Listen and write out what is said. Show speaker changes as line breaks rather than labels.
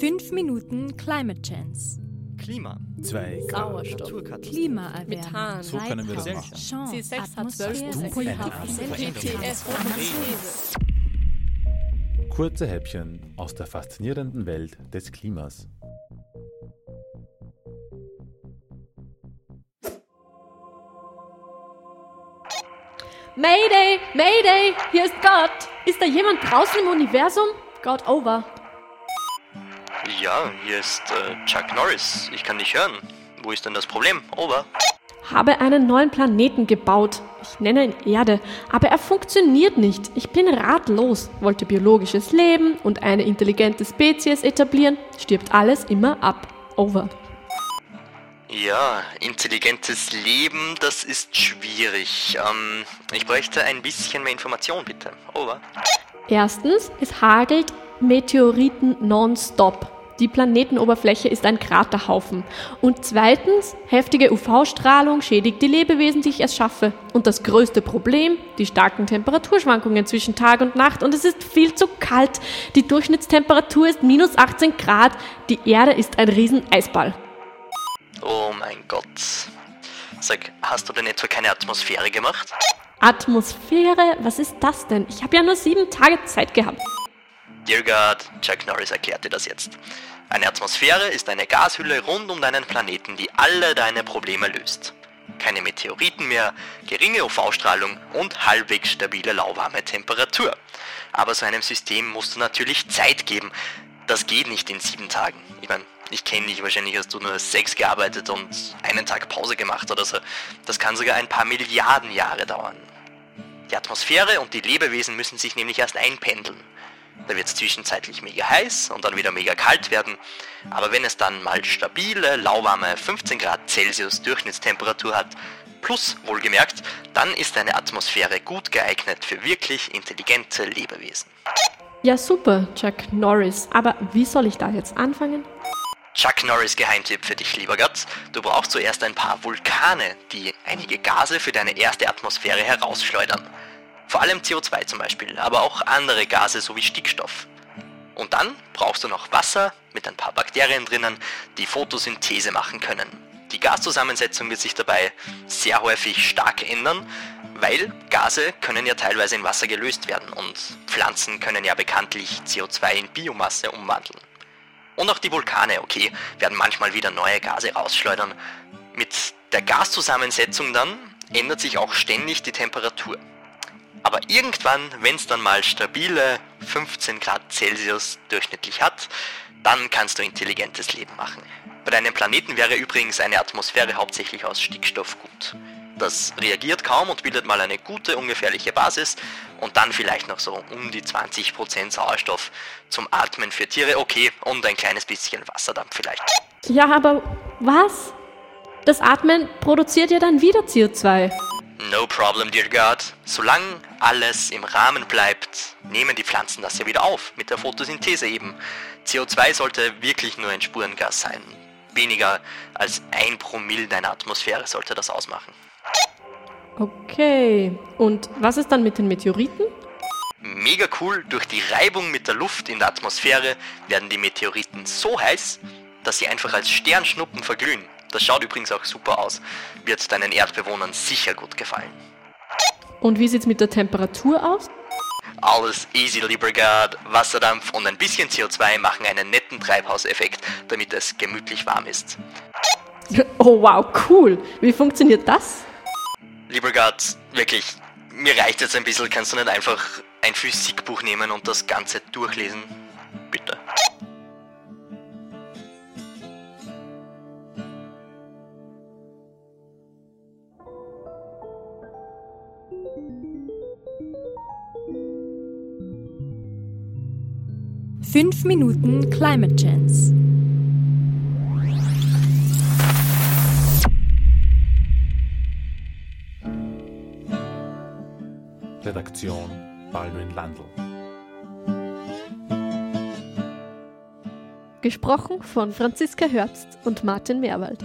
5 Minuten Climate Chance.
Klima.
2 Grad.
Sauerstoff,
Naturkatastrophen.
Klimaerwärmung.
Methan,
So können wir das machen.
Chance,
C6 hat 12
Atmosphäre,
Prozent.
PTS,
PTS,
Kurze Häppchen aus der faszinierenden Welt des Klimas.
Mayday, Mayday, hier ist Gott. Ist da jemand draußen im Universum? God over.
Ja, hier ist äh, Chuck Norris. Ich kann dich hören. Wo ist denn das Problem? Over.
Habe einen neuen Planeten gebaut. Ich nenne ihn Erde, aber er funktioniert nicht. Ich bin ratlos. Wollte biologisches Leben und eine intelligente Spezies etablieren. Stirbt alles immer ab. Over.
Ja, intelligentes Leben, das ist schwierig. Ähm, ich bräuchte ein bisschen mehr Information, bitte. Over.
Erstens, es hagelt Meteoriten nonstop. Die Planetenoberfläche ist ein Kraterhaufen. Und zweitens, heftige UV-Strahlung schädigt die Lebewesen, die ich erst schaffe. Und das größte Problem, die starken Temperaturschwankungen zwischen Tag und Nacht. Und es ist viel zu kalt. Die Durchschnittstemperatur ist minus 18 Grad. Die Erde ist ein Rieseneisball.
Oh mein Gott. Sag, hast du denn etwa keine Atmosphäre gemacht?
Atmosphäre, was ist das denn? Ich habe ja nur sieben Tage Zeit gehabt.
God, Chuck Norris erklärte das jetzt. Eine Atmosphäre ist eine Gashülle rund um deinen Planeten, die alle deine Probleme löst. Keine Meteoriten mehr, geringe UV-Strahlung und halbwegs stabile lauwarme Temperatur. Aber so einem System musst du natürlich Zeit geben. Das geht nicht in sieben Tagen. Ich meine, ich kenne dich, wahrscheinlich hast du nur sechs gearbeitet und einen Tag Pause gemacht oder so. Das kann sogar ein paar Milliarden Jahre dauern. Die Atmosphäre und die Lebewesen müssen sich nämlich erst einpendeln. Da wird es zwischenzeitlich mega heiß und dann wieder mega kalt werden. Aber wenn es dann mal stabile, lauwarme 15 Grad Celsius Durchschnittstemperatur hat, plus wohlgemerkt, dann ist eine Atmosphäre gut geeignet für wirklich intelligente Lebewesen.
Ja, super, Chuck Norris. Aber wie soll ich da jetzt anfangen?
Chuck Norris Geheimtipp für dich, lieber Gott. Du brauchst zuerst ein paar Vulkane, die einige Gase für deine erste Atmosphäre herausschleudern. Vor allem CO2 zum Beispiel, aber auch andere Gase sowie Stickstoff. Und dann brauchst du noch Wasser mit ein paar Bakterien drinnen, die Photosynthese machen können. Die Gaszusammensetzung wird sich dabei sehr häufig stark ändern, weil Gase können ja teilweise in Wasser gelöst werden und Pflanzen können ja bekanntlich CO2 in Biomasse umwandeln. Und auch die Vulkane, okay, werden manchmal wieder neue Gase rausschleudern. Mit der Gaszusammensetzung dann ändert sich auch ständig die Temperatur. Aber irgendwann, wenn es dann mal stabile 15 Grad Celsius durchschnittlich hat, dann kannst du intelligentes Leben machen. Bei deinem Planeten wäre übrigens eine Atmosphäre hauptsächlich aus Stickstoff gut. Das reagiert kaum und bildet mal eine gute ungefährliche Basis und dann vielleicht noch so um die 20% Sauerstoff zum Atmen für Tiere, okay, und ein kleines bisschen Wasserdampf vielleicht.
Ja, aber was? Das Atmen produziert ja dann wieder CO2.
No problem, dear God. Solange alles im Rahmen bleibt, nehmen die Pflanzen das ja wieder auf, mit der Photosynthese eben. CO2 sollte wirklich nur ein Spurengas sein. Weniger als ein Promille deiner Atmosphäre sollte das ausmachen.
Okay. Und was ist dann mit den Meteoriten?
Mega cool, durch die Reibung mit der Luft in der Atmosphäre werden die Meteoriten so heiß, dass sie einfach als Sternschnuppen verglühen. Das schaut übrigens auch super aus. Wird deinen Erdbewohnern sicher gut gefallen.
Und wie sieht's mit der Temperatur aus?
Alles easy, lieber God. Wasserdampf und ein bisschen CO2 machen einen netten Treibhauseffekt, damit es gemütlich warm ist.
Oh wow, cool. Wie funktioniert das?
Lieber Gott, wirklich, mir reicht jetzt ein bisschen. Kannst du nicht einfach ein Physikbuch nehmen und das Ganze durchlesen?
5 Minuten Climate Chance.
Redaktion Baldwin Landl.
Gesprochen von Franziska Herbst und Martin Meerwald.